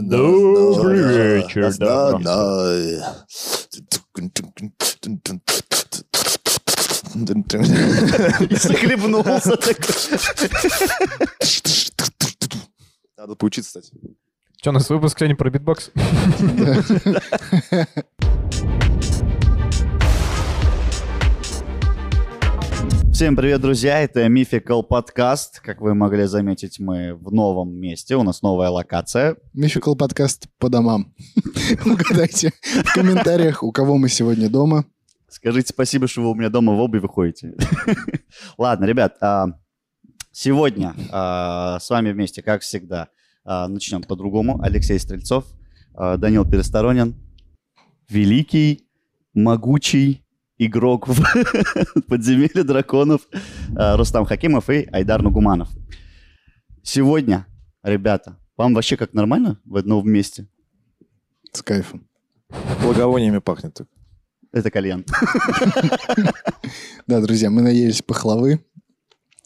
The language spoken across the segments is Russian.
Добрый вечер, да. Захлебнулся так. Надо поучиться, кстати. Что, у нас выпуск сегодня про битбокс? Всем привет, друзья! Это Mythical подкаст. Как вы могли заметить, мы в новом месте. У нас новая локация. Мификал подкаст по домам. Угадайте в комментариях, у кого мы сегодня дома. Скажите спасибо, что вы у меня дома в обуви ходите. Ладно, ребят, а, сегодня а, с вами вместе, как всегда, а, начнем по-другому. Алексей Стрельцов, Данил Пересторонин, великий, могучий игрок в подземелье драконов а, Рустам Хакимов и Айдар Нугуманов. Сегодня, ребята, вам вообще как нормально в одном месте? С кайфом. Благовониями пахнет. так. Это кальян. Да, друзья, мы наелись пахлавы.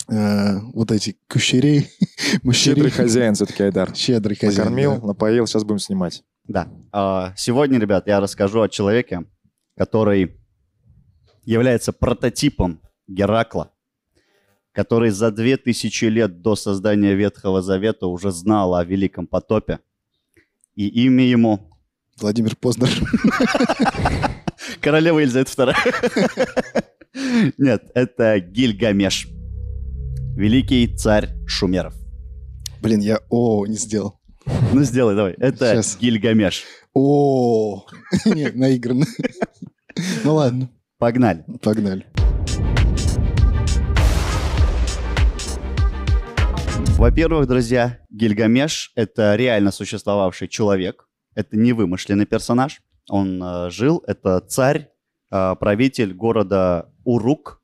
Э, Вот эти кущерей. Щедрый хозяин все-таки, Айдар. Щедрый хозяин. Накормил, напоил, сейчас будем снимать. Да. А, Сегодня, ребят, я расскажу о человеке, который является прототипом Геракла, который за две тысячи лет до создания Ветхого Завета уже знал о Великом потопе. И имя ему Владимир Познер. Королева Елизавета II. Нет, это Гильгамеш. Великий царь шумеров. Блин, я о не сделал. Ну, сделай, давай. Это Щас. Гильгамеш. О, Нет, наигранно. Ну ладно, Погнали. погнали. Во-первых, друзья, Гильгамеш — это реально существовавший человек. Это не вымышленный персонаж. Он э, жил, это царь, э, правитель города Урук,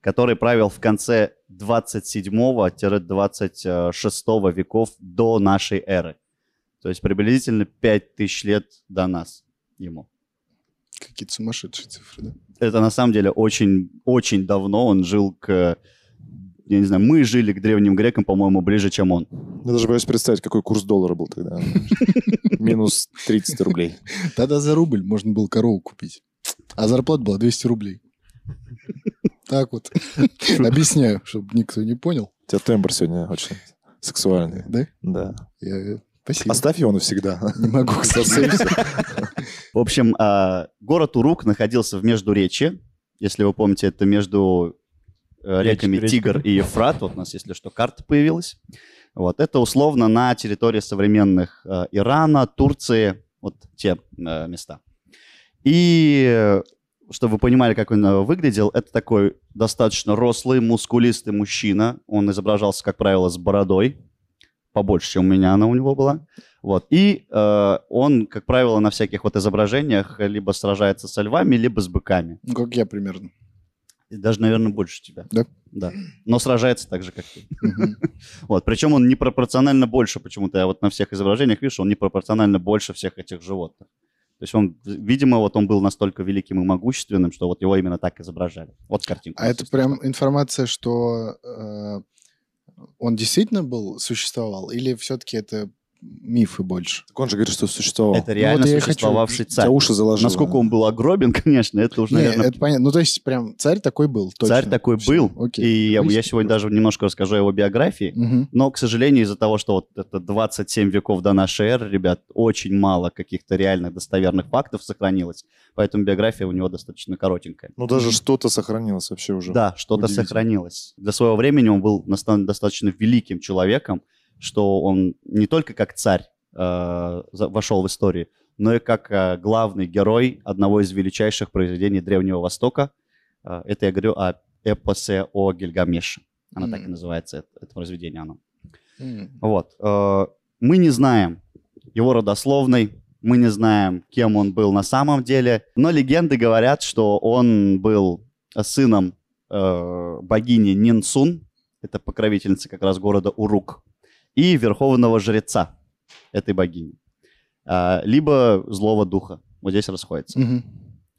который правил в конце 27-26 веков до нашей эры. То есть приблизительно 5000 лет до нас ему. Какие-то сумасшедшие цифры, да? Это на самом деле очень, очень давно он жил к... Я не знаю, мы жили к древним грекам, по-моему, ближе, чем он. Я даже боюсь представить, какой курс доллара был тогда. Минус 30 рублей. Тогда за рубль можно было корову купить. А зарплата была 200 рублей. Так вот. Объясняю, чтобы никто не понял. У тебя тембр сегодня очень сексуальный. Да? Да. Я... Спасибо. Оставь его навсегда. Не могу, кстати. В общем, а, город Урук находился в Междуречье. Если вы помните, это между э, реками. Тигр и Ефрат. Вот у нас, если что, карта появилась. Вот. Это условно на территории современных э, Ирана, Турции, вот те э, места. И чтобы вы понимали, как он выглядел, это такой достаточно рослый, мускулистый мужчина. Он изображался, как правило, с бородой, побольше, чем у меня она у него была. Вот. И э, он, как правило, на всяких вот изображениях либо сражается со львами, либо с быками. Ну, как я примерно. И даже, наверное, больше тебя. Да? Да. Но сражается так же, как ты. Вот. Причем он непропорционально больше почему-то. Я вот на всех изображениях вижу, он непропорционально больше всех этих животных. То есть он, видимо, вот он был настолько великим и могущественным, что вот его именно так изображали. Вот картинка. А это прям информация, что э, он действительно был, существовал, или все-таки это мифы больше? Так он же говорит, что существовал. Это реально вот я и хочу. существовавший У тебя царь. уши заложило. Насколько он был огробен, конечно, это уже, Не, наверное, это понятно. Ну, то есть, прям царь такой был, точно. царь такой Всё, был. Окей. И я, я Выяснили. сегодня даже немножко расскажу о его биографии. Мгм. Но, к сожалению, из-за того, что вот это 27 веков до нашей эры, ребят, очень мало каких-то реальных достоверных фактов сохранилось. Поэтому биография у него достаточно коротенькая. Ну, даже что-то сохранилось вообще уже. Да, что-то сохранилось. Для своего времени он был достаточно великим человеком, что он не только как царь э, вошел в историю, но и как э, главный герой одного из величайших произведений Древнего Востока. Э, это я говорю о эпосе о Гильгамеше. Она так и называется, это, это произведение оно. М. Вот. э, Мы не знаем его родословной, мы не знаем, кем он был на самом деле, но легенды говорят, что он был сыном э, богини Нинсун, это покровительница как раз города Урук, и верховного жреца этой богини, А, либо злого духа. Вот здесь расходится. Мгм.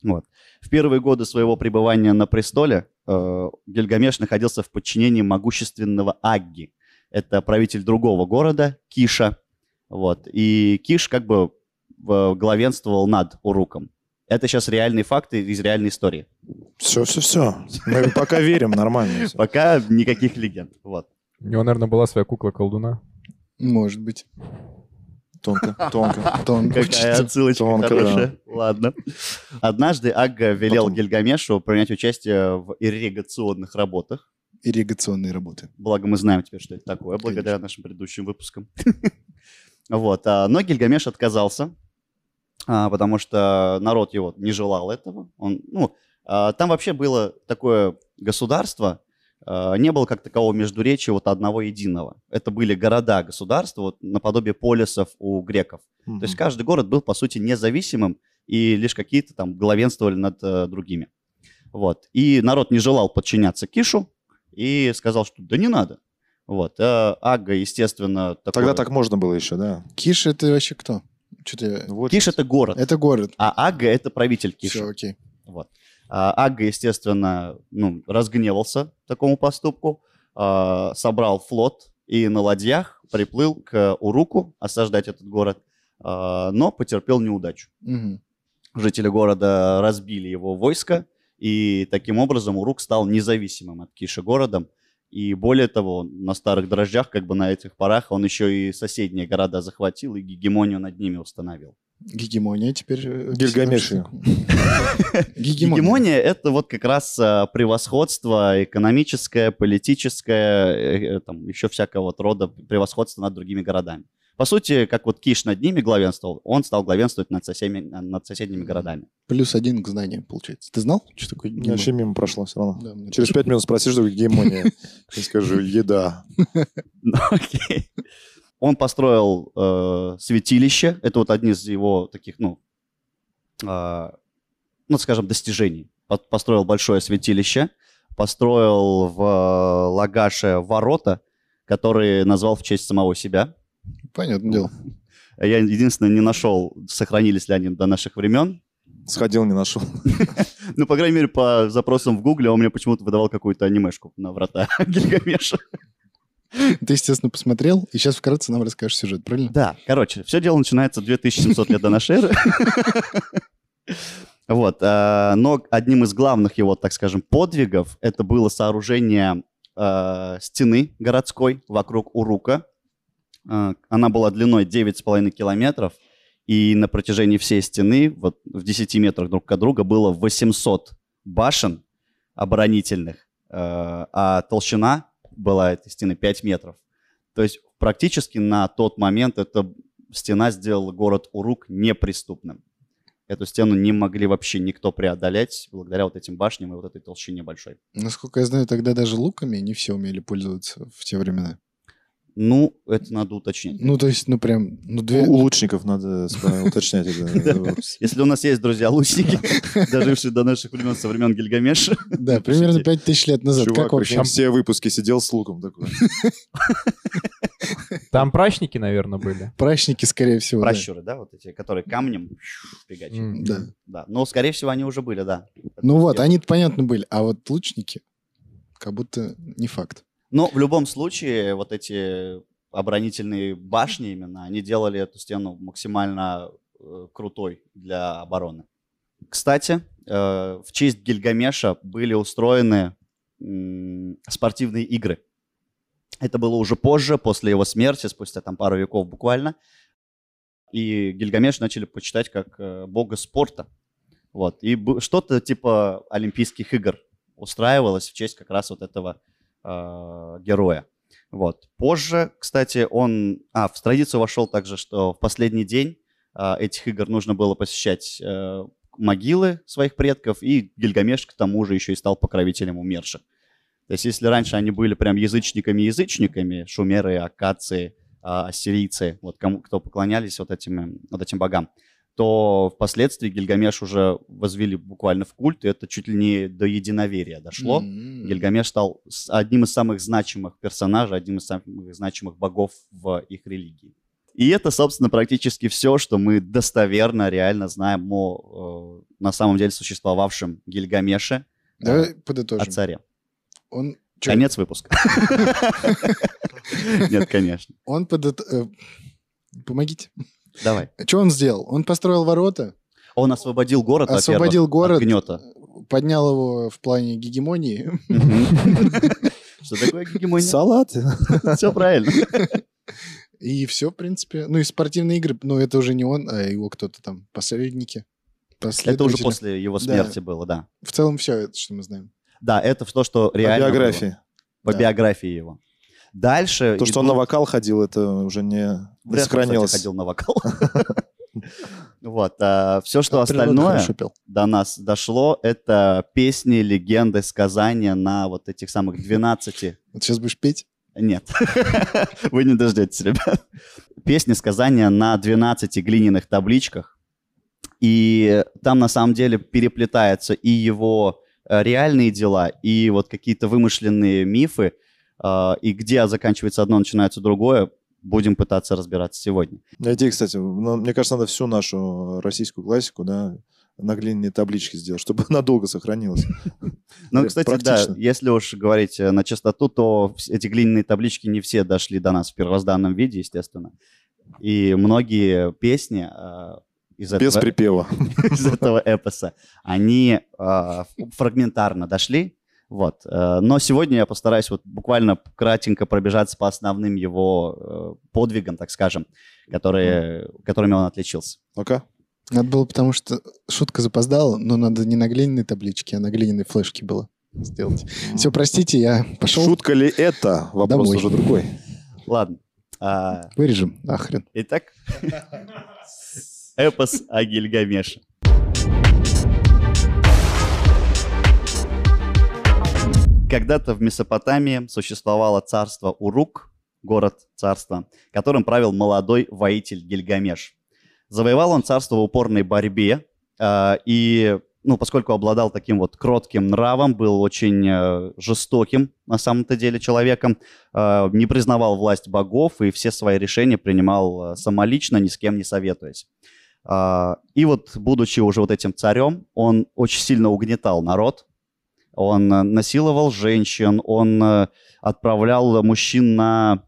Вот. В первые годы своего пребывания на престоле э, Гильгамеш находился в подчинении могущественного Агги. Это правитель другого города, Киша. Вот. И Киш как бы в- главенствовал над Уруком. Это сейчас реальные факты из реальной истории. Все, все, все. Мы пока верим, нормально. Пока никаких легенд. Вот. У него, наверное, была своя кукла-колдуна. Может быть. Тонко, тонко. Тонко Какая отсылочка Тонко, хорошая. Ладно. Однажды Агга велел Потом. Гильгамешу принять участие в ирригационных работах. Ирригационные работы. Благо мы знаем теперь, что это такое, благодаря нашим предыдущим выпускам. Вот. а, Но Гильгамеш отказался, а, потому что народ его не желал этого. Он, ну, а, там вообще было такое государство, не было как такового междуречия вот одного единого. Это были города-государства, вот наподобие полисов у греков. То есть каждый город был, по сути, независимым, и лишь какие-то там главенствовали над э, другими. Вот. И народ не желал подчиняться Кишу и сказал, что да не надо. Вот. А Агга, естественно, такой... Тогда так можно было еще, да. Киш это вообще кто? Что-то... Вот. Киш — это город, Это город. а Агга — это правитель Киша. Все, окей. Вот. А Агга, естественно, ну, разгневался такому поступку, а, собрал флот и на ладьях приплыл к Уруку осаждать этот город, а, но потерпел неудачу. Мгм. Жители города разбили его войско, и таким образом Урук стал независимым от Киши городом. И более того, на старых дрожжах, как бы на этих парах, он еще и соседние города захватил и гегемонию над ними установил. Гегемония теперь... э, Гильгамеш всё. Гегемония. Гегемония — это вот как раз а, превосходство экономическое, политическое, э, э, там еще всякого вот рода превосходство над другими городами. По сути, как вот Киш над ними главенствовал, он стал главенствовать над, соседями, над соседними городами. Плюс один к знаниям, получается. Ты знал, что такое Я Вообще гегемония? мимо прошло все равно. Да, мне Через пять минут спроси, что такое гегемония. Я скажу, еда. Ну, окей. Он построил э, святилище. Это вот одни из его таких, ну, э, ну, скажем, достижений. По- Построил большое святилище. Построил в э, Лагаше ворота, которые назвал в честь самого себя. Понятное дело. Я единственное не нашел, сохранились ли они до наших времен. Сходил, не нашел. Ну, по крайней мере, по запросам в Гугле он мне почему-то выдавал какую-то анимешку на врата Гильгамеша. Ты, естественно, посмотрел, и сейчас вкратце нам расскажешь сюжет, правильно? Да, короче, все дело начинается 2700 лет до нашей эры. Вот, а, но одним из главных его, так скажем, подвигов это было сооружение а, стены городской вокруг Урука. А, Она была длиной 9,5 километров, и на протяжении всей стены, вот в 10 метрах друг от друга, было 800 башен оборонительных, а толщина была этой стены 5 метров. То есть практически на тот момент эта стена сделала город Урук неприступным. Эту стену не могли вообще никто преодолеть благодаря вот этим башням и вот этой толщине большой. Насколько я знаю, тогда даже луками не все умели пользоваться в те времена. Ну, это надо уточнить. Ну, то есть, ну, прям, ну, две... у лучников надо уточнять. Если у нас есть друзья-лучники, дожившие до наших времен, со времен Гильгамеша, Да, примерно 5000 лет назад. Чувак как вообще? все выпуски сидел с луком такой. Там прачники, наверное, были. Прачники, скорее всего. пращуры, да, вот эти, которые камнем фигачили. Да. Да, но, скорее всего, они уже были, да. Ну вот, они понятно были. А вот лучники, как будто не факт. Но в любом случае, вот эти оборонительные башни именно, они делали эту стену максимально э, крутой для обороны. Кстати, э, в честь Гильгамеша были устроены спортивные игры. Это было уже позже, после его смерти, спустя там пару веков буквально. И Гильгамеш начали почитать как э, бога спорта. Вот. И что-то типа Олимпийских игр устраивалось в честь как раз вот этого э, героя. Вот. Позже, кстати, он... А, в традицию вошел также, что в последний день э, этих игр нужно было посещать э, могилы своих предков, и Гильгамеш к тому же еще и стал покровителем умерших. То есть если раньше они были прям язычниками-язычниками, шумеры, акации, а, ассирийцы, вот кому, кто поклонялись вот этим, э, вот этим богам, то впоследствии Гильгамеш уже возвели буквально в культ, и это чуть ли не до единоверия дошло. М. Гильгамеш стал одним из самых значимых персонажей, одним из самых значимых богов в их религии. И это, собственно, практически все, что мы достоверно, реально знаем о э, на самом деле существовавшем Гильгамеше, Давай о подытожим. царе. Он, чё, Конец выпуска. Нет, конечно. он подыт- э, Помогите. Давай. Что он сделал? Он построил ворота, Он освободил город, освободил город, от гнета. поднял его в плане гегемонии. Что такое гегемония? Салат. Все правильно. И все, в принципе. Ну и спортивные игры, ну это уже не он, а его кто-то там, посредники. Это уже после его смерти было, да. В целом все это, что мы знаем. Да, это то, что По реально было. биографии. По биографии его. Дальше... То, что он на идут- вокал ходил, это уже не, не Вряд кстати, сохранилось. ходил на вокал. Вот. Все, что А остальное до нас дошло, это песни, легенды, сказания на вот этих самых 12 Вот сейчас будешь петь? Нет, вы не дождетесь, ребят. Песни, сказания на 12 глиняных табличках. И там на самом деле переплетаются и его э, реальные дела, и вот какие-то вымышленные мифы. Э, И где заканчивается одно, начинается другое, будем пытаться разбираться сегодня. Найди, кстати, ну, мне кажется, надо всю нашу российскую классику, да, на глиняные таблички сделать, чтобы надолго сохранилось. Ну, Э, кстати, практично. да, если уж говорить э, на чистоту, то эти глиняные таблички не все дошли до нас в первозданном виде, естественно. И многие песни э, из Без этого, припева. из этого эпоса, они э, фрагментарно дошли. Вот. э, Но сегодня я постараюсь вот буквально кратенько пробежаться по основным его э, подвигам, так скажем, которые, которыми он отличился. Ну-ка. Надо было, потому что шутка запоздала, но надо не на глиняной табличке, а на глиняной флешке было сделать. Все, простите, я пошел. Шутка ли это? Вопрос Домой. уже другой. Ладно. А, Вырежем, нахрен. Итак, эпос о Гильгамеше. Когда-то в Месопотамии существовало царство Урук, город-царство, которым правил молодой воитель Гильгамеш. Завоевал он царство в упорной борьбе, а, и, ну, поскольку обладал таким вот кротким нравом, был очень э, жестоким на самом-то деле человеком, э, не признавал власть богов и все свои решения принимал э, самолично, ни с кем не советуясь. А, И вот, будучи уже вот этим царем, он очень сильно угнетал народ, он э, насиловал женщин, он э, отправлял мужчин на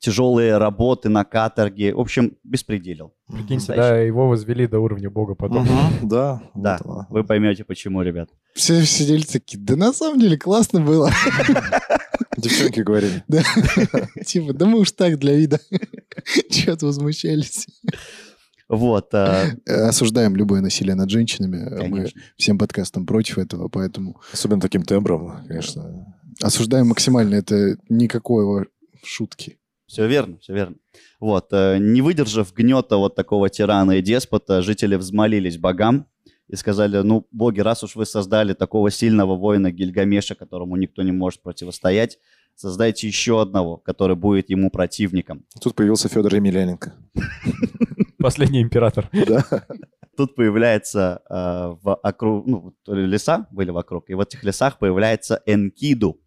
тяжелые работы, на каторги, в общем, беспределил. Прикиньте, да, его возвели до уровня бога потом. Да. Да, вот вы поймете, почему, ребят. Все сидели такие, да на самом деле классно было. Девчонки говорили. Да. Типа, да мы уж так для вида. Чего-то возмущались. Вот, э, Э, Осуждаем любое насилие над женщинами. Мы конечно. всем подкастом против этого, поэтому Особенно таким тембром, конечно. осуждаем максимально. Это никакой шутки. Все верно, все верно. Вот, э, не выдержав гнета вот такого тирана и деспота, жители взмолились богам и сказали, ну, боги, раз уж вы создали такого сильного воина Гильгамеша, которому никто не может противостоять, создайте еще одного, который будет ему противником. Тут появился Федор Емельяненко. Последний император. Да. Тут появляется э, в округ, ну, леса были вокруг, и в этих лесах появляется Энкиду,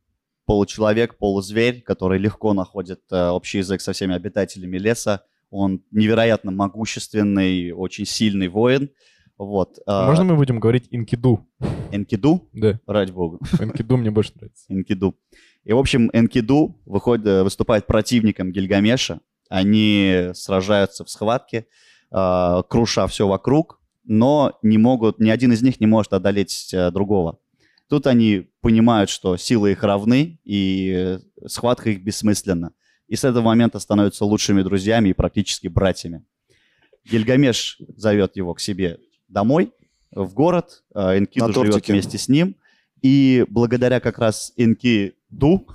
получеловек, полузверь, который легко находит э, общий язык со всеми обитателями леса. Он невероятно могущественный, очень сильный воин. Вот. э, Можно мы будем говорить инкиду? Энкиду, Да, ради бога, инкиду мне больше нравится. Энкиду. И, в общем, Энкиду выходит, выступает противником Гильгамеша. Они сражаются в схватке, э, круша все вокруг, но не могут, ни один из них не может одолеть э, другого. Тут они понимают, что силы их равны, и э, схватка их бессмысленна. И с этого момента становятся лучшими друзьями и практически братьями. Гильгамеш зовет его к себе домой, в город. Энкиду На живет тортике. вместе с ним. И благодаря как раз Энкиду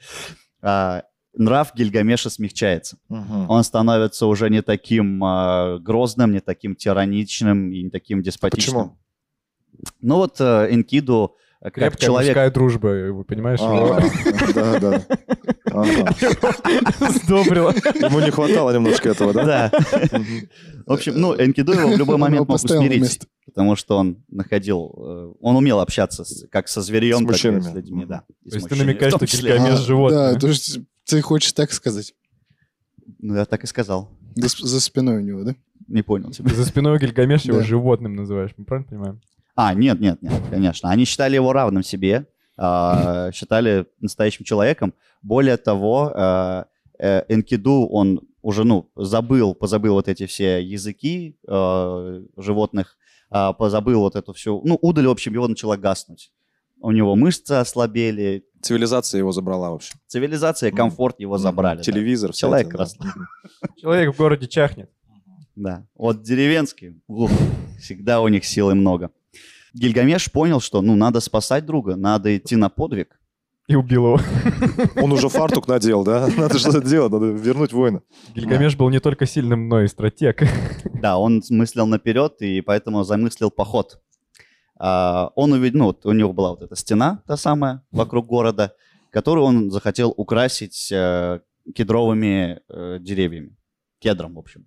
а, нрав Гильгамеша смягчается. Мгм. Он становится уже не таким а, грозным, не таким тираничным и не таким деспотичным. Почему? Ну вот э, Энкиду, э, как Крепкая человек... мужская дружба, вы понимаешь? А, Да, да. Ага. Сдобрила. Ему не хватало немножко этого, да? Да. В общем, ну, Энкиду его в любой момент мог усмирить, потому что он находил... э, Он умел общаться как со зверьем, так и с людьми, да. То есть ты намекаешь, что. Гильгамеш А, животное. Да, то есть ты хочешь так сказать. Ну, я так и сказал. За, за спиной у него, да? Не понял тебя. За спиной Гильгамеш его животным называешь, мы правильно понимаем? А, нет, нет, нет, конечно. Они считали его равным себе, а, считали настоящим человеком. Более того, а, э, Энкиду, он уже, ну, забыл, позабыл вот эти все языки э, животных, а, позабыл вот эту всю... Ну, удаль, в общем, его начала гаснуть. У него мышцы ослабели, Цивилизация его забрала вообще. цивилизация, комфорт его забрали. да. Телевизор. вся Человек да. раз. Человек в городе чахнет. Да. Вот деревенские, ух, всегда у них силы много. Гильгамеш понял, что, ну, надо спасать друга, надо идти на подвиг. И убил его. Он уже фартук надел, да? Надо что-то делать, надо вернуть воина. Гильгамеш был не только сильным, но и стратег. Да, он мыслил наперед и поэтому замыслил поход. А, Он увидел, ну, вот у него была вот эта стена, та самая, вокруг города, которую он захотел украсить э, кедровыми э, деревьями. Кедром, в общем.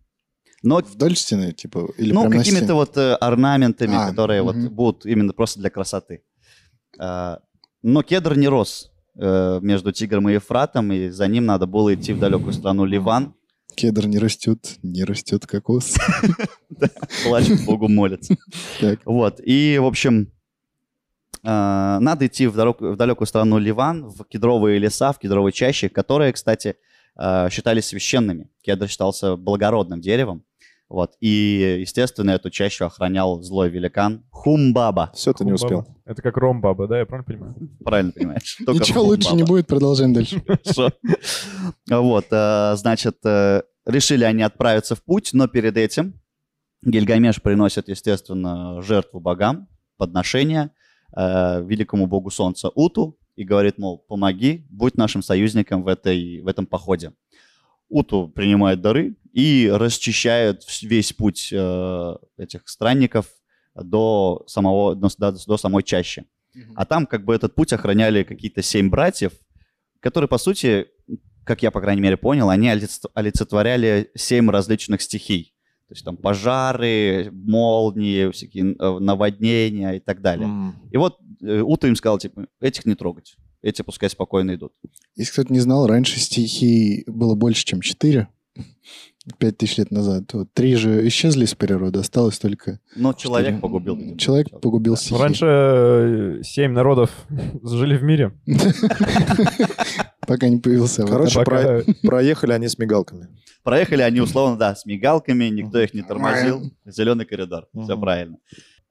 Но Вдоль стены, типа, или ну, какими-то вот э, орнаментами, А, которые вот мгм. будут именно просто для красоты. А, но кедр не рос между Тигром и Ефратом, и за ним надо было идти в далекую страну Ливан, Кедр не растет, не растет кокос. плачет, Богу молится. Так. Вот, и, в общем, э, надо идти в, далекую страну Ливан, в кедровые леса, в кедровые чащи, которые, кстати, э, считались священными. Кедр считался благородным деревом. Вот, и, естественно, эту чащу охранял злой великан Хумбаба. Все, ты не успел. Это как ромбаба, да, я правильно понимаю? Правильно понимаешь? Ничего лучше не будет, продолжаем дальше. Вот, э, значит, э, решили они отправиться в путь, но перед этим Гильгамеш приносит, естественно, жертву богам, подношение э, великому богу солнца Уту и говорит, мол, помоги, будь нашим союзником в, этой, в этом походе. Уту принимает дары и расчищает весь путь э, этих странников до, самого, до, до самой чащи. А там как бы этот путь охраняли какие-то семь братьев, которые, по сути, как я, по крайней мере, понял, они олиц- олицетворяли семь различных стихий. То есть там пожары, молнии, всякие э, наводнения и так далее. М. И вот э, Ута им сказал, типа, этих не трогать. Эти пускай спокойно идут. Если кто-то не знал, раньше стихий было больше, чем четыре. Пять тысяч лет назад. Вот три же исчезли из природы, осталось только... Но человек Четыре. погубил. Человек сначала. погубил Да. стихии. Раньше э, семь народов жили в мире. Пока не появился. Короче, про- проехали они с мигалками. Проехали они условно, да, с мигалками, никто их не тормозил. Зеленый коридор, все Мгм. правильно.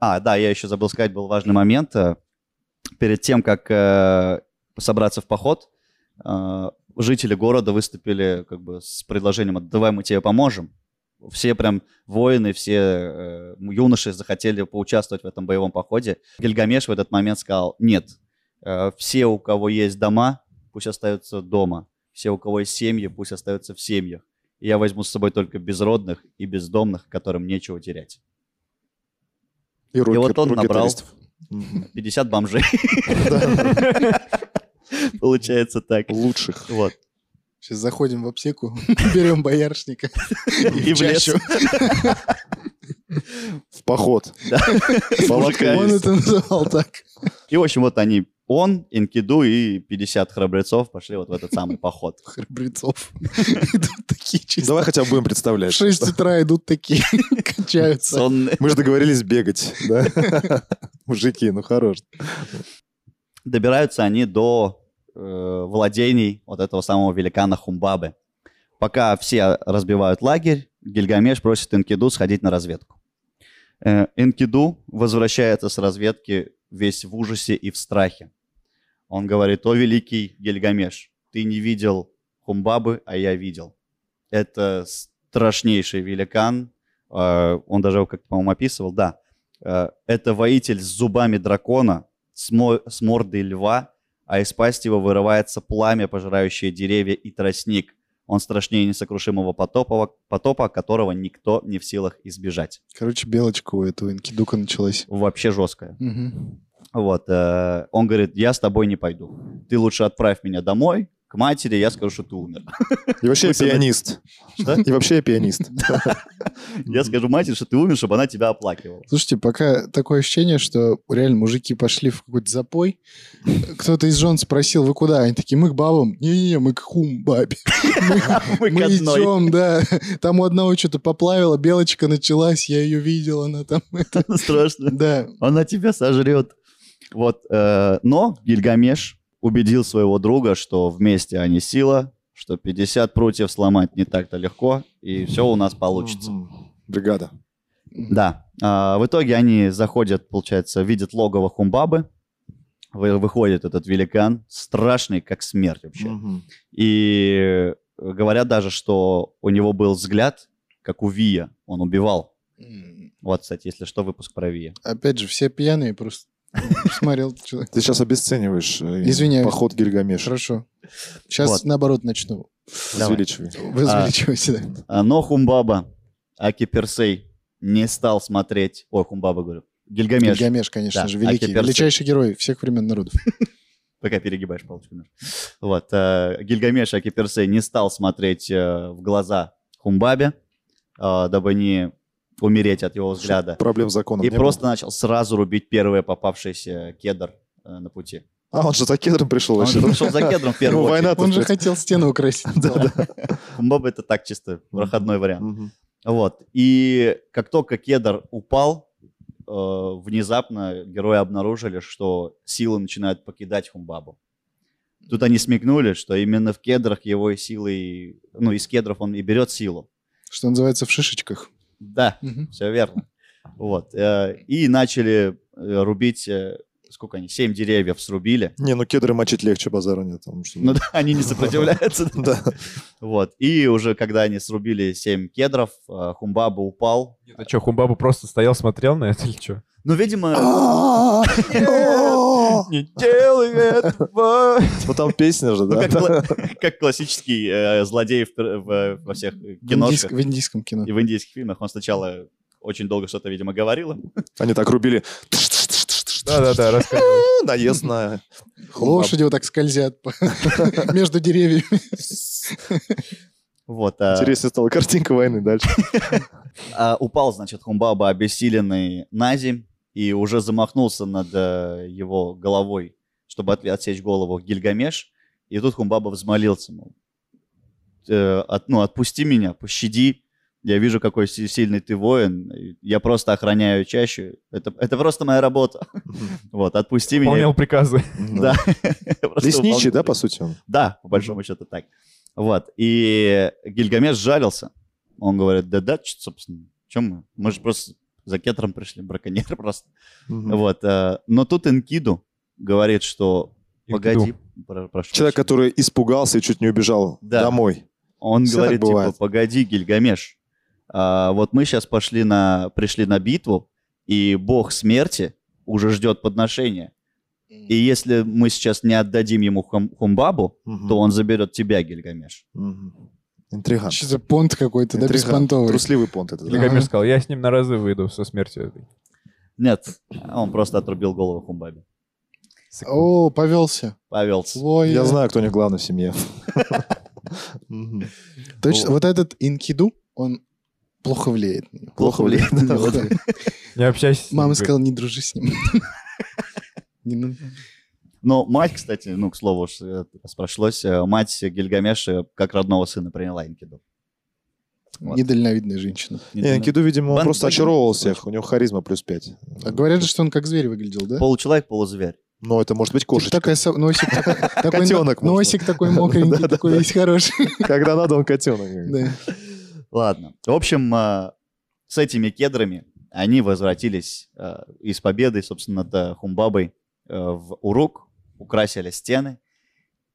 А, да, я еще забыл сказать, был важный момент. Э, Перед тем, как э, собраться в поход, э, жители города выступили как бы с предложением, давай мы тебе поможем. Все прям воины, все э, юноши захотели поучаствовать в этом боевом походе. Гильгамеш в этот момент сказал, нет, э, все, у кого есть дома, пусть остаются дома. Все, у кого есть семьи, пусть остаются в семьях. И я возьму с собой только безродных и бездомных, которым нечего терять. И, руки, вот он руки набрал. туристов. Мгм. 50 бомжей. Получается так. Лучших. Вот. Сейчас заходим в аптеку, берем боярышника. И в лес. В поход. Да. Он это называл так. И, в общем, вот они, он, Инкиду и 50 храбрецов пошли вот в этот самый поход. Храбрецов. Идут такие чисто. Давай хотя бы будем В представлять. 6 утра идут такие, качаются. Сонные. Мы же договорились бегать, да? Мужики, ну хорош. Добираются они до э, владений вот этого самого великана Хумбабы. Пока все разбивают лагерь, Гильгамеш просит Энкиду сходить на разведку. Э, Энкиду возвращается с разведки весь в ужасе и в страхе. Он говорит, о великий Гильгамеш, ты не видел Хумбабы, а я видел. Это страшнейший великан. Э, Он даже его как по-моему, описывал, да. Э, Это воитель с зубами дракона, с, мо- с мордой льва, а из пасти его вырывается пламя, пожирающее деревья и тростник. Он страшнее несокрушимого потопа, потопа, которого никто не в силах избежать. Короче, белочка у этого инкидука началась. Вообще жесткое. Мгм. Вот. э, он говорит, я с тобой не пойду. Ты лучше отправь меня домой, к матери, я скажу, что ты умер. И вообще я пианист. Что? И вообще я пианист. Я скажу матери, что ты умер, чтобы она тебя оплакивала. Слушайте, пока такое ощущение, что реально мужики пошли в какой-то запой. Кто-то из жен спросил, вы куда? Они такие, мы к бабам. Не-не-не, мы к хум бабе. Мы к Мы одной. идем, да. Там у одного что-то поплавило, белочка началась, я ее видел, она там... Страшно. Да, Она тебя сожрет. Вот. э, но Гильгамеш убедил своего друга, что вместе они сила, что 50 прутьев сломать не так-то легко, и все у нас получится. Бригада. Да. А, в итоге они заходят, получается, видят логово Хумбабы. Вы- Выходит этот великан, страшный, как смерть вообще. Мгм. И говорят даже, что у него был взгляд, как у Вия. Он убивал. Вот, кстати, если что, выпуск про Вия. Опять же, все пьяные просто. Смотрел человек. Ты сейчас обесцениваешь э, Извиняюсь. поход Гильгамеша. Хорошо. Сейчас Вот. наоборот начну. Возвеличивай. Возвеличивать, да. А, Но Хумбаба, Аки Персей, не стал смотреть... Ой, Хумбаба, говорю. Гильгамеш. Гильгамеш, конечно Да, же, великий. Величайший герой всех времен народов. Пока перегибаешь палочку. Вот. э, Гильгамеш Аки Персей не стал смотреть э, в глаза Хумбабе, дабы не умереть от его взгляда. Проблем с законом И не просто было. начал сразу рубить первый попавшийся кедр э, на пути. А, он же за кедром пришел Он вообще. же пришел за кедром в первую очередь. война-то, Он же хотел стену украсить. Хумбаба это так чисто проходной вариант. Вот. И как только кедр упал, э, внезапно герои обнаружили, что силы начинают покидать Хумбабу. Тут они смекнули, что именно в кедрах его силы, ну, из кедров он и берет силу. Что называется, в шишечках. Да, Мгм. все верно. Вот. э, И начали э, рубить, э, сколько они, семь деревьев срубили. Не, ну кедры мочить легче, базара нет. потому что- Ну да, они не сопротивляются. Да. Вот. И уже когда они срубили семь кедров, Хумбаба упал. Это что, Хумбаба просто стоял, смотрел на это или что? Ну, видимо, Не делай этого! Ну там песня же, Ну, да? как, кла- как классический э, злодей во всех киношках в индийском кино. и в индийских фильмах. Он сначала очень долго что-то, видимо, говорил. Они так рубили. Да-да-да, рассказывай. Наезд на... Лошади вот так скользят между деревьями. Вот. а- Интереснее стала картинка войны дальше. а упал, значит, Хумбаба обессиленный на земь и уже замахнулся над э, его головой, чтобы от- отсечь голову Гильгамеш. И тут Хумбаба взмолился, мол, «Э, от- ну, отпусти меня, пощади. Я вижу, какой си- сильный ты воин. Я просто охраняю чащу. Это, это просто моя работа. Вот, отпусти меня. Выполнял приказы. Да. Лесничий, да, по сути он? Да, по большому счету так. Вот. И Гильгамеш жалился. Он говорит, да да, собственно, чем мы? Мы же просто за кетром пришли, браконьеры просто. Вот. э, Но тут Энкиду говорит, что погоди, про- прошу Человек, прощения. который испугался и чуть не убежал Да. домой. Он Всё говорит, типа, погоди, Гильгамеш, а, вот мы сейчас пошли на, пришли на битву, и бог смерти уже ждет подношения. И если мы сейчас не отдадим ему хум- Хумбабу, Мгм. то он заберет тебя, Гильгамеш. Мгм. Интригант. Что за понт какой-то, да, беспонтовый. Трусливый понт это. да. Гильгамеш сказал, я с ним на разы выйду со смертью этой. Нет, он просто отрубил голову Хумбабе. О, повелся. Повелся. Ой, Я знаю, кто у них главный в семье. Точно, вот этот инкиду, он плохо влияет. на него. Плохо влияет. Не общайся с ним. Мама сказала, не дружи с ним. Не надо. Но мать, кстати, ну, к слову, уж, э, прошлось, э, мать Гильгамеша как родного сына приняла Инкиду. Вот. Недальновидная женщина. Не, Энкиду, видимо, он Бан- просто очаровывал всех. У него харизма плюс 5. А говорят же, что он как зверь выглядел, да? Получеловек, полузверь. Но это может быть Типа кошечка. такая со- носик такой, Котенок носик такой мокренький, такой весь хороший. Когда надо, он котенок. Ладно. В общем, э, с этими кедрами они возвратились из победы, собственно, над Хумбабой в Урук, украсили стены.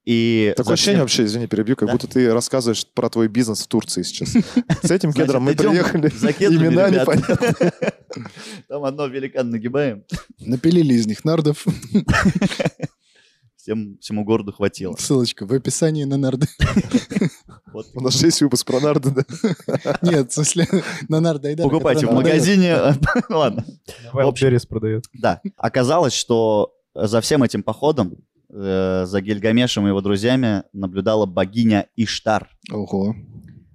И Такое затем- ощущение вообще, извини, перебью, как Да. будто ты рассказываешь про твой бизнес в Турции сейчас. С этим кедром мы приехали. Имена непонятные. Там одно великан нагибаем. Напилили из них нардов. Всем, всему городу хватило. Ссылочка в описании на нарды. Вот. У нас же есть выпуск про нарды, да? Нет, в смысле, на нарды Айдара, Покупайте в магазине. Ладно. Павел В общем- Перес продает. Да. Оказалось, что за всем этим походом, э, за Гильгамешем и его друзьями наблюдала богиня Иштар. Ого.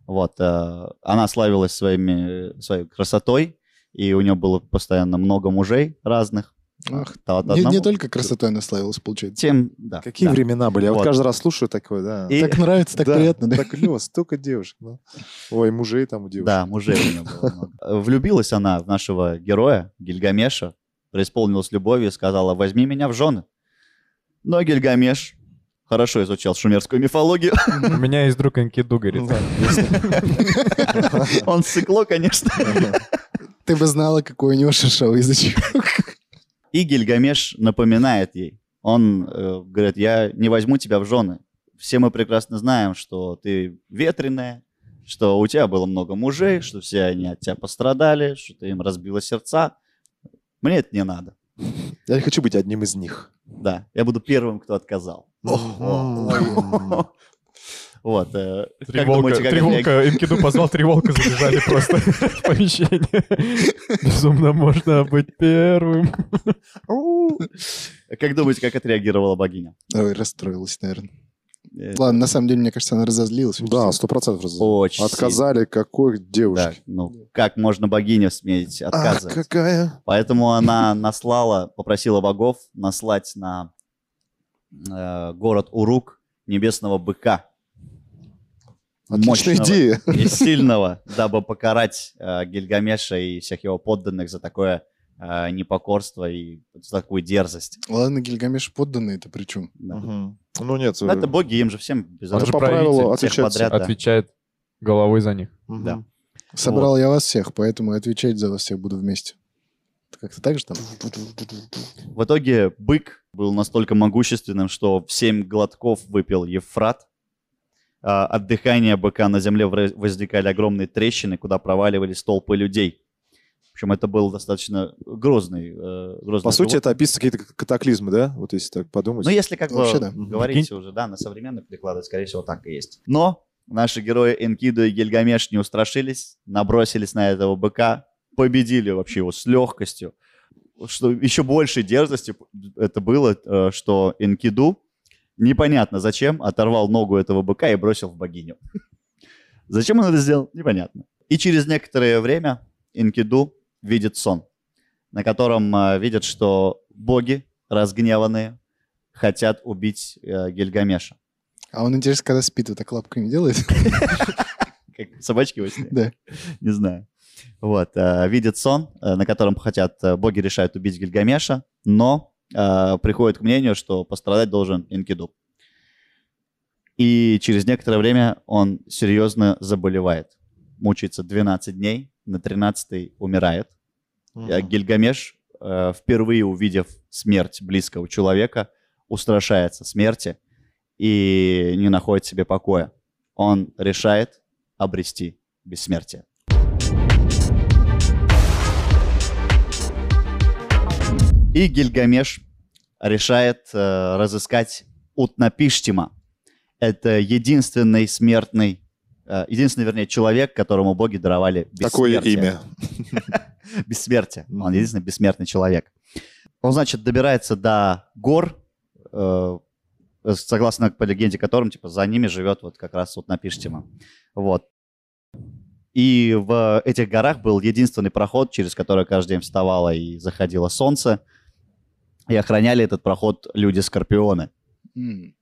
Вот. э, она славилась своими, своей красотой, и у нее было постоянно много мужей разных. Ах, То от Не, не одного- только красотой она славилась, получается. Тем, да. Какие да. времена были? Я вот Вот. каждый раз слушаю такое, да. И- Так нравится, так Да, приятно, да? Так клево, столько девушек. да. Ой, мужей там у девушек. Да, мужей у нее было много. Влюбилась она в нашего героя, Гильгамеша, преисполнилась любовью и сказала, возьми меня в жены. Но Гильгамеш хорошо изучал шумерскую мифологию. У меня есть друг Энкиду, говорит. Он сыкло, конечно. Ты бы знала, какой у него шершавый язычок. И Гильгамеш напоминает ей. Он э, говорит, я не возьму тебя в жены. Все мы прекрасно знаем, что ты ветреная, что у тебя было много мужей, что все они от тебя пострадали, что ты им разбила сердца. Мне это не надо. Я не хочу быть одним из них. Да, я буду первым, кто отказал. Вот. э, Три Как волка, позвал, три волка забежали просто в помещение. Безумно можно быть первым. Как думаете, как отреагировала богиня? Ой, расстроилась, наверное. Э, Ладно, на самом деле, мне кажется, она разозлилась. Да, сто процентов. Очень Отказали какой Да, девушке. ну, как можно богиню сметь Ах, отказывать? какая. Поэтому она наслала, попросила богов наслать на э, город Урук небесного быка. Отличная Мощного идея. И сильного, дабы покарать э, Гильгамеша и всех его подданных за такое э, непокорство и за такую дерзость. Ладно, Гильгамеш подданный, это при чем? Да. Мгм. Ну нет. Ну, это боги, им же всем без Он же по правилу всех отвечает. подряд. Да. Отвечает головой за них. Мгм. Да. Собрал я вас всех, поэтому отвечать за вас всех буду вместе. Это Как-то так же там? В итоге бык был настолько могущественным, что в семь глотков выпил Евфрат. А, От дыхания быка на земле возникали огромные трещины, куда проваливались толпы людей. В общем, это был достаточно грозный, э, грозный По сути, это описывает какие-то катаклизмы, да? Вот если так подумать. Ну, если как бы Вообще, да. говорить уже, да, на современных прикладах, скорее всего, так и есть. Но наши герои Энкиду и Гильгамеш не устрашились, набросились на этого быка, победили вообще его с легкостью. Что еще большей дерзости это было, э, что Энкиду непонятно зачем оторвал ногу этого быка и бросил в богиню. Зачем он это сделал, непонятно. И через некоторое время Энкиду видит сон, на котором э, видят, что боги разгневанные хотят убить э, Гильгамеша. А он, интересно, когда спит, вот так лапками делает? Как собачки во сне? Да. Не знаю. Вот, э, видит сон, на котором хотят, боги решают убить Гильгамеша, но приходит к мнению, что пострадать должен Энкиду. И через некоторое время он серьезно заболевает. Мучается 12 дней, на 13 умирает. Э, Гильгамеш, э, впервые увидев смерть близкого человека, устрашается смерти и не находит себе покоя. Он решает обрести бессмертие. И Гильгамеш решает э, разыскать Утнапиштима. Это единственный смертный, единственный, вернее, человек, которому боги даровали Такое бессмертие. имя. Бессмертие. Он Мгм. единственный бессмертный человек. Он, значит, добирается до гор, э, согласно по легенде которым, типа, за ними живет вот как раз вот Напиштима. Вот. И в этих горах был единственный проход, через который каждый день вставало и заходило солнце. И охраняли этот проход люди-скорпионы. М.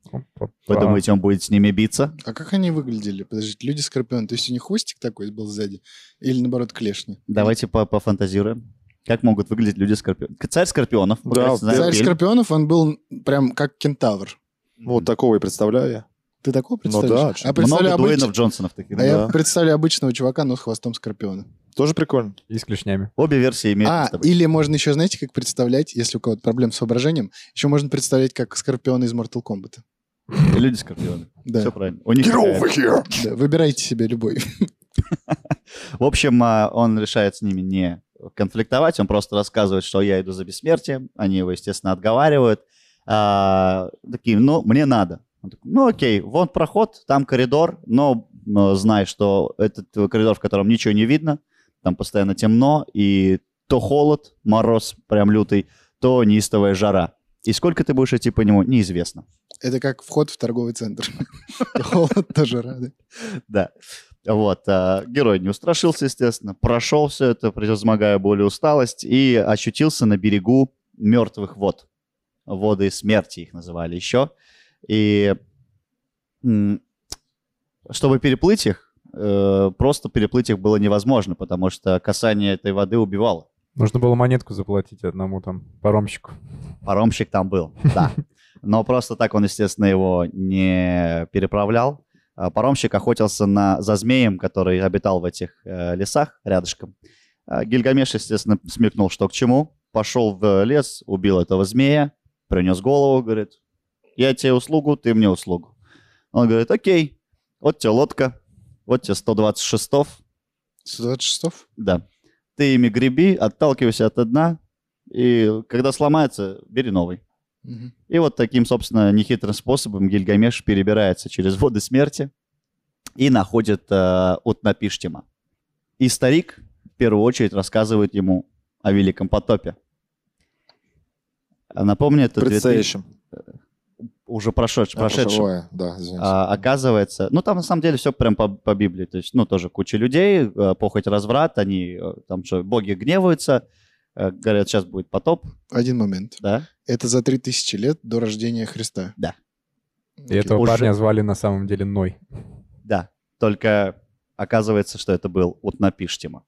Вы думаете, он будет с ними биться? А как они выглядели? Подождите, люди-скорпион. То есть у них хвостик такой был сзади? Или, наоборот, клешни? Давайте по- пофантазируем. Как могут выглядеть люди-скорпионы? Царь скорпионов. Да, Царь фильм. скорпионов, он был прям как кентавр. Вот такого и представляю я. Ты такого Ну представляешь? да, а представляю Много обыч- Дуэйнов Джонсонов таких. А я да. представляю обычного чувака, но с хвостом скорпиона. Тоже прикольно. И с клешнями. Обе версии имеют А, или можно еще, знаете, как представлять, если у кого-то проблем с воображением, еще можно представлять как скорпиона из Mortal Kombat. Люди-скорпионы. Да. Все правильно. У них Get такая- over here! Да, Выбирайте себе любой. В общем, а, он решает с ними не конфликтовать, он просто рассказывает, что я иду за бессмертием. Они его, естественно, отговаривают. А, такие, ну, мне надо. Он такой, ну, окей, вон проход, там коридор, но, но знай, что этот коридор, в котором ничего не видно, там постоянно темно, и то холод, мороз прям лютый, то неистовая жара. И сколько ты будешь идти по нему, неизвестно. Это как вход в торговый центр. Холод, то жара, да. Да. Вот. а, герой не устрашился, естественно, прошел все это, превозмогая боль и усталость, и очутился на берегу мертвых вод. Воды смерти их называли еще. И чтобы переплыть их, э, просто переплыть их было невозможно, потому что касание этой воды убивало. Нужно было монетку заплатить одному там паромщику. Паромщик там был, да. Но просто так он, естественно, его не переправлял. А Паромщик охотился на, за змеем, который обитал в этих э, лесах рядышком. А Гильгамеш, естественно, смекнул, что к чему. Пошел в лес, убил этого змея, принес голову, говорит, я тебе услугу, ты мне услугу. Он говорит, окей, вот тебе лодка, вот тебе 120 шестов, 126 часов? да. Ты ими греби, отталкивайся от дна, и когда сломается, бери новый. Мгм. И вот таким, собственно, нехитрым способом Гильгамеш перебирается через воды смерти и находит э, Утнапиштима. И старик в первую очередь рассказывает ему о Великом потопе. А Напомню, это 2000 Предстоящим. Уже прошедш- А, прошедшем. ой, Да, извините. А, оказывается, ну там на самом деле все прям по, по Библии, то есть, ну тоже куча людей, э, похоть, разврат, они э, там что, боги гневаются, э, говорят, сейчас будет потоп, Один момент. да, Это за 3000 лет до рождения Христа. Да. И этого Уже- парня звали на самом деле Ной. да, только оказывается, что это был Утнапиштима.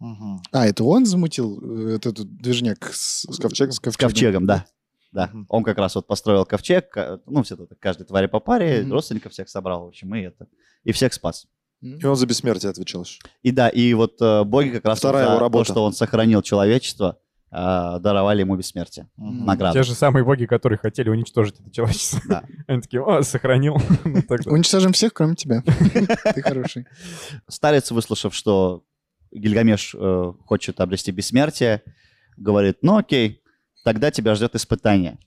Мгм. А, это он замутил этот, движняк с, С ковчегом? С С ковчегом, да. Да, он как раз вот построил ковчег, ну, все это, каждой твари по паре, родственников всех собрал, в общем, и это, и всех спас. И он за бессмертие отвечал еще. И да, и вот э, боги как раз Вторая за его то, что он сохранил человечество, э, даровали ему бессмертие, Мгм. награду. Те же самые боги, которые хотели уничтожить это человечество. Да. Они такие, о, сохранил. Уничтожим всех, кроме тебя. Ты хороший. Старец, выслушав, что Гильгамеш э, хочет обрести бессмертие, говорит, ну окей, тогда тебя ждет испытание.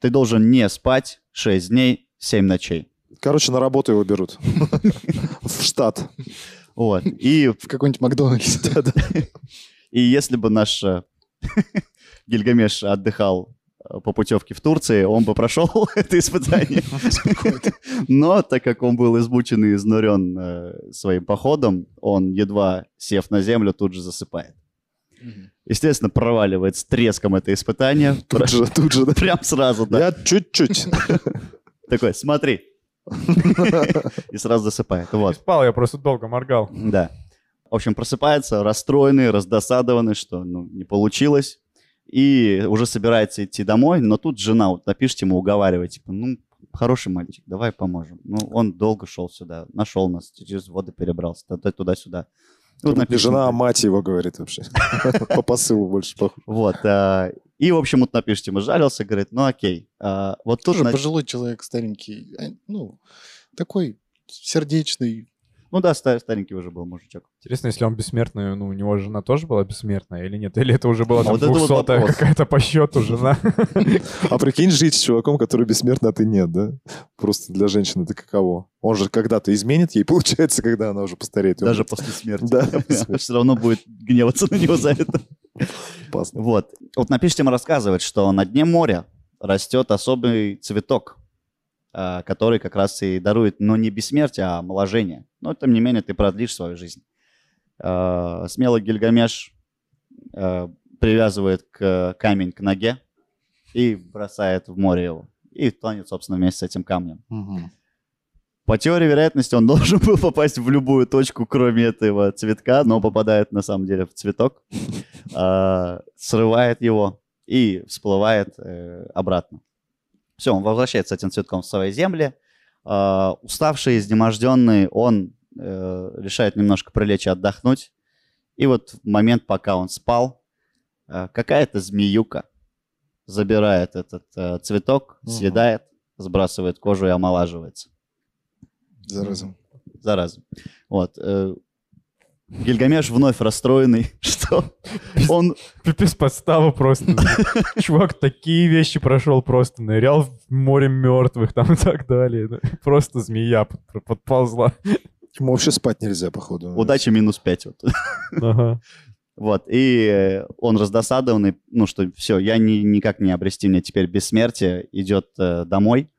Ты должен не спать 6 дней, 7 ночей. Короче, на работу его берут. В штат. Вот. И, В какой-нибудь Макдональдс. и если бы наш э, Гильгамеш отдыхал э, по путевке в Турции, он бы прошел это испытание. Но так как он был измучен и изнурен э, своим походом, он, едва сев на землю, тут же засыпает. Естественно, проваливает с треском это испытание. Тут же, тут же. да. Прям сразу, да. Я чуть-чуть. Такой, смотри. И сразу засыпает. Вот, спал, я просто долго моргал. да. В общем, просыпается расстроенный, раздосадованный, что ну, не получилось. И уже собирается идти домой, но тут жена вот напишет ему, уговаривает, типа, ну, хороший мальчик, давай поможем. Ну, он долго шел сюда, нашел нас, через воды перебрался, туда-сюда. Вот Тут не напишем, жена, а мать его говорит вообще. По посылу больше похоже. Вот. а, И, в общем, вот напишите ему, жалился, говорит, ну окей. а, Вот тут... Тоже пожилой человек, старенький. а, Ну, такой сердечный. Ну да, ста- старенький уже был мужичок. Интересно, если он бессмертный, ну, у него жена тоже была бессмертная или нет? Или это уже была А там вот это вот двухсотая вопрос. какая-то по счету жена? А прикинь, жить с чуваком, который бессмертный, а ты нет, да? Просто для женщины это каково? Он же когда-то изменит ей, получается, когда она уже постареет. Даже после смерти. Да. Все равно будет гневаться на него за это. Опасно. Вот. Вот напишите ему рассказывать, что на дне моря растет особый цветок, который как раз и дарует, но не бессмертие, а омоложение. Но, тем не менее, ты продлишь свою жизнь. А, Смелый Гильгамеш а, привязывает к камень к ноге и бросает в море его. И тонет, собственно, вместе с этим камнем. Мгм. По теории вероятности он должен был попасть в любую точку, кроме этого цветка, но попадает на самом деле в цветок, срывает его и всплывает э, обратно. Все, он возвращается этим цветком в свои земли. А, Уставший, изнеможденный, он э, решает немножко прилечь и отдохнуть. И вот в момент, пока он спал, э, какая-то змеюка забирает этот э, цветок, съедает, сбрасывает кожу и омолаживается Зараза. зараза. Вот. э, Гильгамеш вновь расстроенный, что он... Пипец подстава просто. Чувак такие вещи прошел просто. Нырял в море мертвых там и так далее. Просто змея под- подползла. Ему вообще спать нельзя, походу. Удача минус 5. Вот. Ага. Вот, и э, он раздосадованный, ну что все, я ни, никак не обрести мне теперь бессмертие, идет э, домой,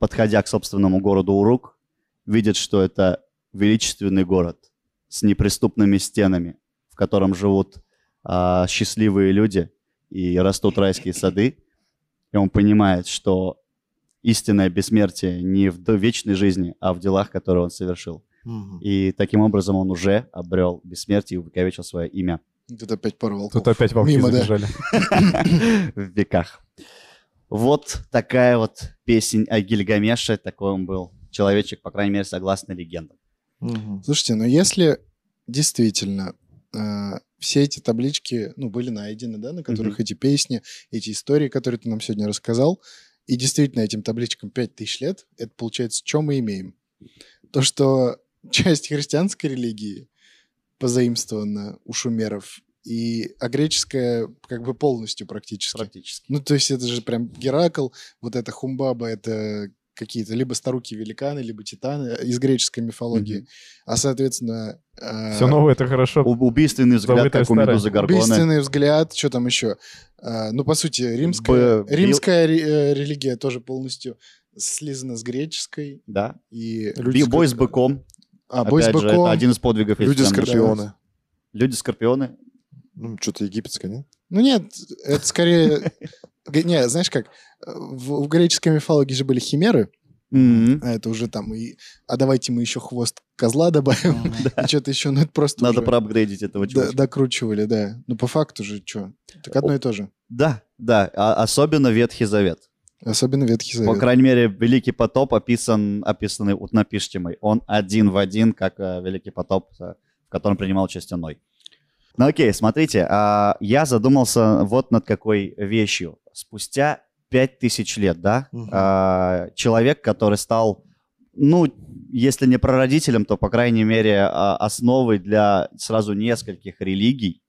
подходя к собственному городу Урук, видит, что это величественный город с неприступными стенами, в котором живут а, счастливые люди и растут райские сады. И он понимает, что истинное бессмертие не в вечной жизни, а в делах, которые он совершил. И таким образом он уже обрел бессмертие и увековечил свое имя Тут опять пару волков. Тут опять волки Мимо, забежали. в веках. Вот такая вот песень о Гильгамеше. Такой он был человечек, по крайней мере, согласно легендам. Мгм. Слушайте, но если действительно э, все эти таблички, ну, были найдены, да, на которых эти песни, эти истории, которые ты нам сегодня рассказал, и действительно этим табличкам 5000 лет, это получается, что мы имеем? То, что часть христианской религии позаимствована у шумеров, и а греческая как бы полностью практически. Практически. Ну, то есть это же прям Геракл, вот это Хумбаба, это какие-то либо старуки великаны, либо титаны из греческой мифологии. Мгм. А, соответственно... э, Все новое это хорошо. Убийственный взгляд, как у. Медузы. Убийственный взгляд, что там еще? А, ну, по сути, римская, Б- римская ре- э, религия тоже полностью слизана с греческой. Да. И... Люди Бой с быком. А, бой с Опять же, быком. это один из подвигов. Люди-скорпионы. Люди-скорпионы. Ну, что-то египетское, нет? Ну, нет, это скорее... Не, знаешь как, в, в греческой мифологии же были химеры, а это уже там и... А давайте мы еще хвост козла добавим, и что-то еще, ну, это просто Надо уже проапгрейдить этого д- чувака. докручивали, да. Ну, по факту же, что? Так одно и то же. Да, да. а- особенно Ветхий Завет. Особенно Ветхий По Завет. крайней мере, Великий потоп описан, описанный, вот напишите мы, он один в один, как э, Великий потоп, э, в котором принимал участие Ной. Ну окей, смотрите, а, я задумался вот над какой вещью. Спустя пять тысяч лет, да, Мгм. а, человек, который стал, ну, если не прародителем, то, по крайней мере, а, основой для сразу нескольких религий,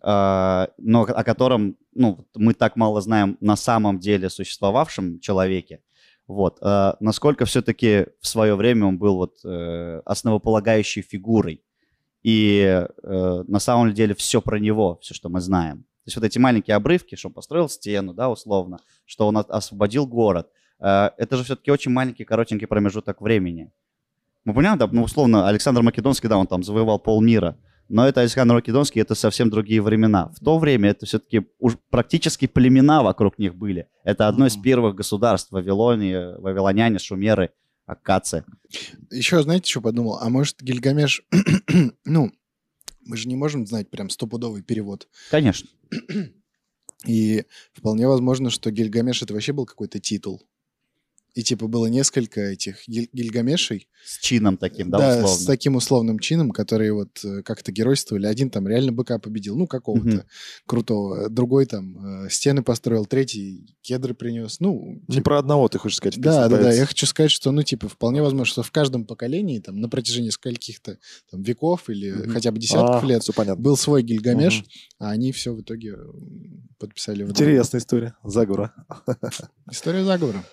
а, но о котором, ну, мы так мало знаем на самом деле существовавшем человеке, вот, а, насколько все-таки в свое время он был вот э, основополагающей фигурой. И э, на самом деле все про него, все, что мы знаем. То есть вот эти маленькие обрывки, что он построил стену, да, условно, что он освободил город, э, это же все-таки очень маленький, коротенький промежуток времени. Мы понимаем, да, ну, условно, Александр Македонский, да, он там завоевал полмира, но это Александр Македонский, это совсем другие времена. В то время это все-таки уж практически племена вокруг них были. Это одно из первых государств Вавилония, вавилоняне, шумеры, аккадцы. Еще, знаете, что подумал? А может, Гильгамеш... ну, мы же не можем знать прям стопудовый перевод. Конечно. И вполне возможно, что Гильгамеш это вообще был какой-то титул. И типа было несколько этих Гиль- Гильгамешей. С чином таким, да, с условно. таким условным чином, которые вот э, как-то геройствовали. Один там реально быка победил, ну, какого-то Мгм. крутого. Другой там э, стены построил, третий кедры принес. Ну, Не типа, про одного ты хочешь сказать. Да, да, да. Я хочу сказать, что, ну, типа, вполне возможно, что в каждом поколении, там, на протяжении скольких-то там, веков или Мгм. хотя бы десятков А, лет Все понятно. был свой Гильгамеш, Мгм. а они все в итоге подписали в. Интересная история. Заговора. История заговора.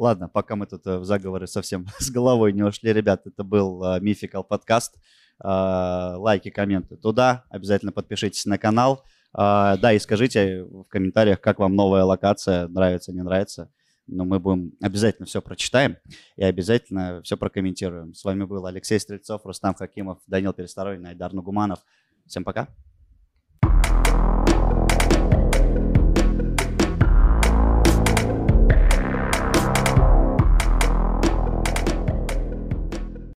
Ладно, пока мы тут э, в заговоры совсем с головой не ушли, ребят, это был э, Мификал подкаст. Э, Лайки, комменты туда. Обязательно подпишитесь на канал. Э, Да, и скажите в комментариях, как вам новая локация, нравится, не нравится. Но мы будем обязательно все прочитаем и обязательно все прокомментируем. С вами был Алексей Стрельцов, Рустам Хакимов, Данил Пересторонин, Айдар Нугуманов. Всем пока.